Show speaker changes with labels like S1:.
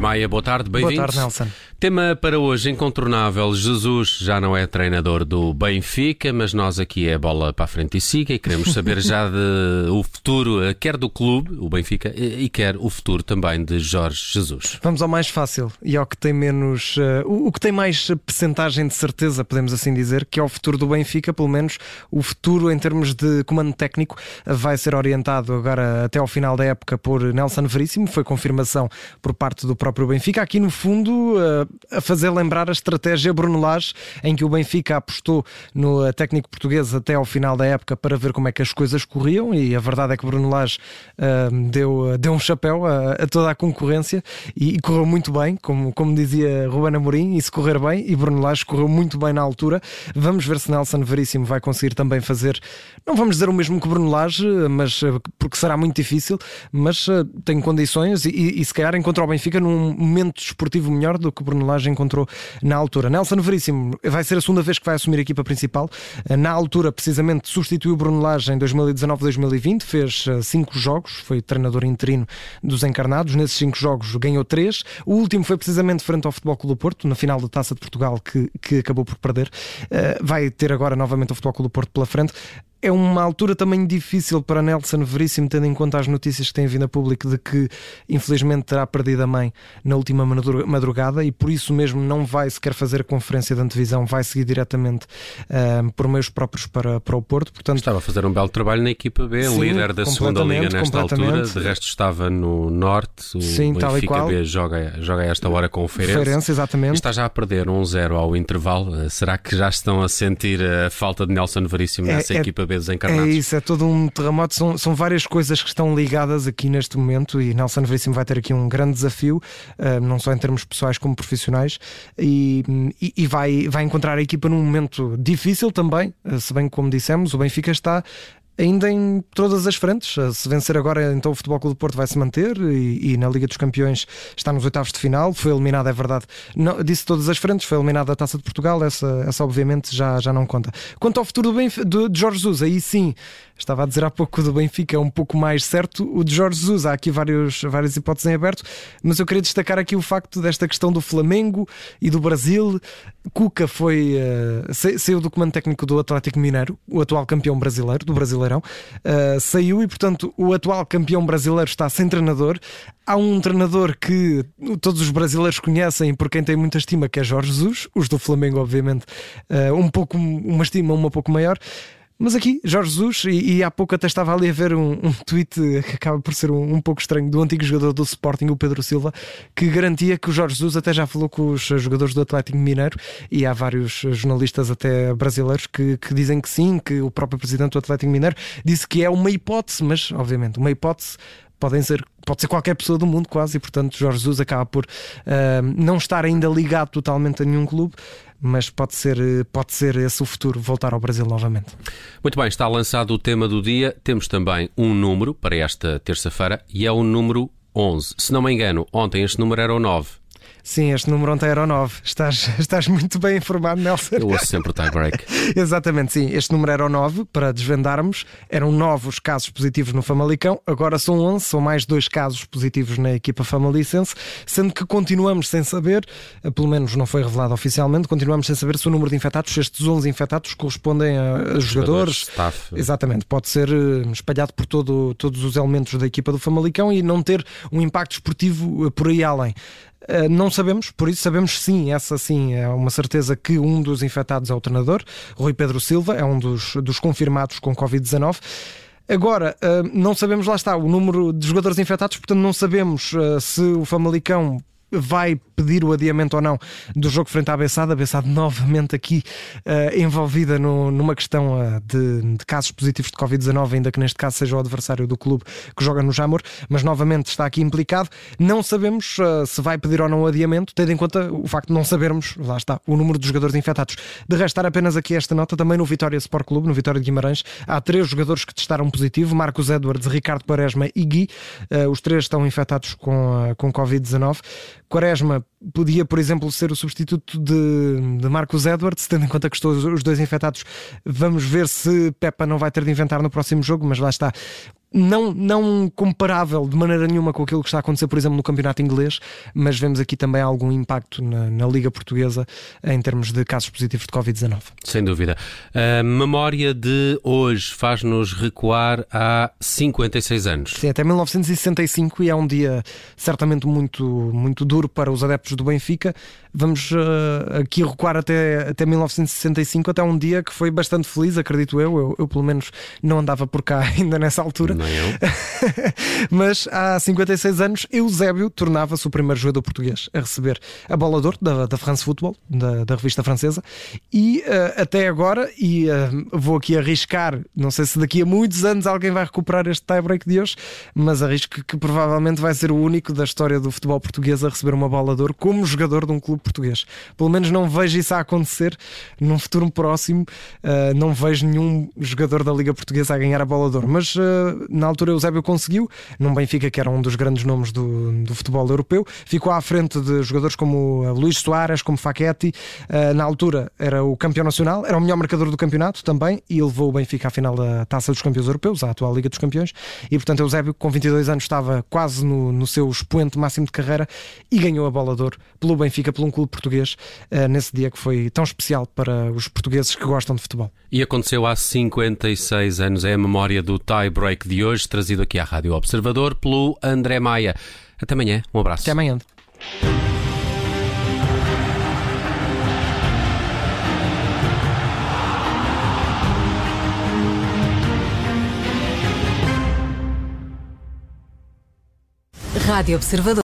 S1: Maia, boa tarde, bem-vindos.
S2: Boa tarde, Nelson.
S1: Tema para hoje incontornável. Jesus já não é treinador do Benfica, mas nós aqui é bola para a frente e siga e queremos saber já de, o futuro, eh, quer do clube, o Benfica, e quer o futuro também de Jorge Jesus.
S2: Vamos ao mais fácil e ao que tem menos, uh, o, o, que tem mais percentagem de certeza, podemos assim dizer, que é o futuro do Benfica, pelo menos o futuro em termos de comando técnico vai ser orientado agora até ao final da época por Nelson Veríssimo, foi confirmação por parte do próprio Benfica. Aqui no fundo, uh, a fazer lembrar a estratégia Bruno Lage, em que o Benfica apostou no técnico português até ao final da época para ver como é que as coisas corriam e a verdade é que Bruno Lage uh, deu, deu um chapéu a, a, toda a concorrência e, e, correu muito bem, como, como dizia Ruben Amorim, e se correr bem, e Bruno Lage correu muito bem na altura. Vamos ver se Nelson Veríssimo vai conseguir também fazer, não vamos dizer o mesmo que Bruno Lage, mas porque será muito difícil, mas tem condições e, e, e se calhar encontra o Benfica num momento desportivo melhor do que Bruno Bruno encontrou na altura. Nelson Veríssimo vai ser a segunda vez que vai assumir a equipa principal. Na altura, precisamente, substituiu Bruno Lage em 2019-2020, fez eh, cinco jogos, foi treinador interino dos encarnados. Nesses cinco jogos ganhou três. O último foi precisamente frente ao Futebol Clube do Porto, na final da Taça de Portugal, que, que acabou por perder. Eh, vai ter agora novamente o Futebol Clube do Porto pela frente é uma altura também difícil para Nelson Veríssimo, tendo em conta as notícias que têm vindo a público de que infelizmente terá perdido a mãe na última madrugada e por isso mesmo não vai sequer fazer a conferência de antevisão, vai seguir diretamente uh, por meios próprios para, para o Porto.
S1: Portanto, estava a fazer um belo trabalho na equipa B, sim, líder da segunda liga nesta altura, de resto estava no Norte, o sim, Benfica B joga, joga a esta hora com o Feirense.
S2: Exatamente. E
S1: está já a perder 1-0 um ao intervalo. Será que já estão a sentir a falta de Nelson Veríssimo é, nessa é, equipa B? Vezes encarnados.
S2: É isso, é todo um terremoto. São, são várias coisas que estão ligadas aqui neste momento e Nelson Veríssimo vai ter aqui um grande desafio, uh, não só em termos pessoais como profissionais, e, e, vai, vai encontrar a equipa num momento difícil também, uh, se bem como dissemos, o Benfica está ainda em todas as frentes. Se vencer agora, então o Futebol Clube do Porto vai se manter e, e, na Liga dos Campeões está nos oitavos de final. Foi eliminado, é verdade, não, disse todas as frentes, foi eliminado a Taça de Portugal. Essa, essa obviamente já, já não conta. Quanto ao futuro do Benfica, de, de Jorge Jesus, aí sim, estava a dizer há pouco do Benfica é um pouco mais certo. O de Jorge Jesus, há aqui vários, várias hipóteses em aberto, mas eu queria destacar aqui o facto desta questão do Flamengo e do Brasil. Cuca foi uh, saiu do comando técnico do Atlético Mineiro, o atual campeão brasileiro, do Brasileirão, uh, saiu e, portanto, o atual campeão brasileiro está sem treinador. Há um treinador que todos os brasileiros conhecem por quem tem muita estima, que é Jorge Jesus, os do Flamengo, obviamente, uh, um pouco uma estima um pouco maior. Mas aqui, Jorge Jesus, e, e, há pouco até estava ali a ver um, um tweet que acaba por ser um, um, pouco estranho do antigo jogador do Sporting, o Pedro Silva, que garantia que o Jorge Jesus até já falou com os jogadores do Atlético Mineiro e há vários jornalistas até brasileiros que, que dizem que sim, que o próprio presidente do Atlético Mineiro disse que é uma hipótese, mas obviamente uma hipótese podem ser, pode ser qualquer pessoa do mundo quase, e portanto Jorge Jesus acaba por uh, não estar ainda ligado totalmente a nenhum clube, mas pode ser, pode ser esse o futuro, voltar ao Brasil novamente.
S1: Muito bem, está lançado o tema do dia. Temos também um número para esta terça-feira e é o número 11. Se não me engano, ontem este número era o 9.
S2: Sim, este número ontem era o 9. Estás, estás muito bem informado, Nelson.
S1: Eu ouço sempre o tie-break.
S2: Exatamente, sim. Este número era o 9, para desvendarmos. Eram 9 os casos positivos no Famalicão, agora são 11, são mais dois casos positivos na equipa famalicense, sendo que continuamos sem saber, eh, pelo menos não foi revelado oficialmente, continuamos sem saber se o número de infectados, se estes 11 infectados correspondem a, a jogadores.
S1: Staff.
S2: Exatamente, pode ser eh, espalhado por todo, todos os elementos da equipa do Famalicão e não ter um impacto esportivo eh, por aí além. Eh, não sabemos, por isso sabemos sim, essa sim é uma certeza que um dos infectados é o treinador, Rui Pedro Silva, é um dos, dos confirmados com Covid-19. Agora, eh, não sabemos, lá está, o número de jogadores infectados, portanto, não sabemos eh, se o Famalicão vai pedir o adiamento ou não do jogo frente à Bessada. A Bessada novamente aqui uh, envolvida no, numa questão uh, de, de, casos positivos de Covid-19, ainda que neste caso seja o adversário do clube que joga no Jamor, mas novamente está aqui implicado. Não sabemos uh, se vai pedir ou não o adiamento, tendo em conta o facto de não sabermos, lá está, o número de jogadores infectados. De restar apenas aqui esta nota, também no Vitória Sport Clube, no Vitória de Guimarães, há três jogadores que testaram positivo: Marcos Edwards, Ricardo Quaresma e Gui. os três estão infectados com, com Covid-19. Quaresma podia, por exemplo, ser o substituto de, de Marcos Edwards, tendo em conta que estou os dois infectados. Vamos ver se Pepa não vai ter de inventar no próximo jogo, mas lá está. Não, não comparável de maneira nenhuma com aquilo que está a acontecer, por exemplo, no campeonato inglês, mas vemos aqui também algum impacto na, na Liga Portuguesa em termos de casos positivos de Covid-19.
S1: Sem dúvida. A memória de hoje faz-nos recuar há 56 anos.
S2: Sim, até 1965 e é um dia certamente muito, muito duro para os adeptos do Benfica. Vamos uh, aqui recuar até, até 1965, até um dia que foi bastante feliz, acredito eu. Eu, eu pelo menos não andava por cá ainda nessa altura.
S1: Não eu.
S2: Mas há 56 anos, Eusébio tornava-se o primeiro jogador português a receber a bola d'or da, da France Football, da, da revista francesa. E uh, até agora, e uh, vou aqui arriscar, não sei se daqui a muitos anos alguém vai recuperar este tie-break de hoje, mas arrisco que provavelmente vai ser o único da história do futebol português a receber uma bola d'or como jogador de um clube português. Pelo menos não vejo isso a acontecer num futuro próximo. Uh, não vejo nenhum jogador da Liga Portuguesa a ganhar a bola d'or. Mas uh, na altura Eusébio conseguiu, num Benfica que era um dos grandes nomes do, do futebol europeu. Ficou à frente de jogadores como uh, Luís Soares, como Faquetti. na altura era o campeão nacional, era o melhor marcador do campeonato também e levou o Benfica à final da Taça dos Campeões Europeus, à atual Liga dos Campeões. E portanto Eusébio, com 22 anos, estava quase no, no seu expoente máximo de carreira e ganhou a bola d'or pelo Benfica, por um clube português, uh, nesse dia que foi tão especial para os portugueses que gostam de futebol.
S1: E aconteceu há 56 anos, é a memória do tie break de hoje, trazido aqui à Rádio Observador pelo André Maia. Até amanhã, um abraço.
S2: Até amanhã.
S3: Rádio Observador.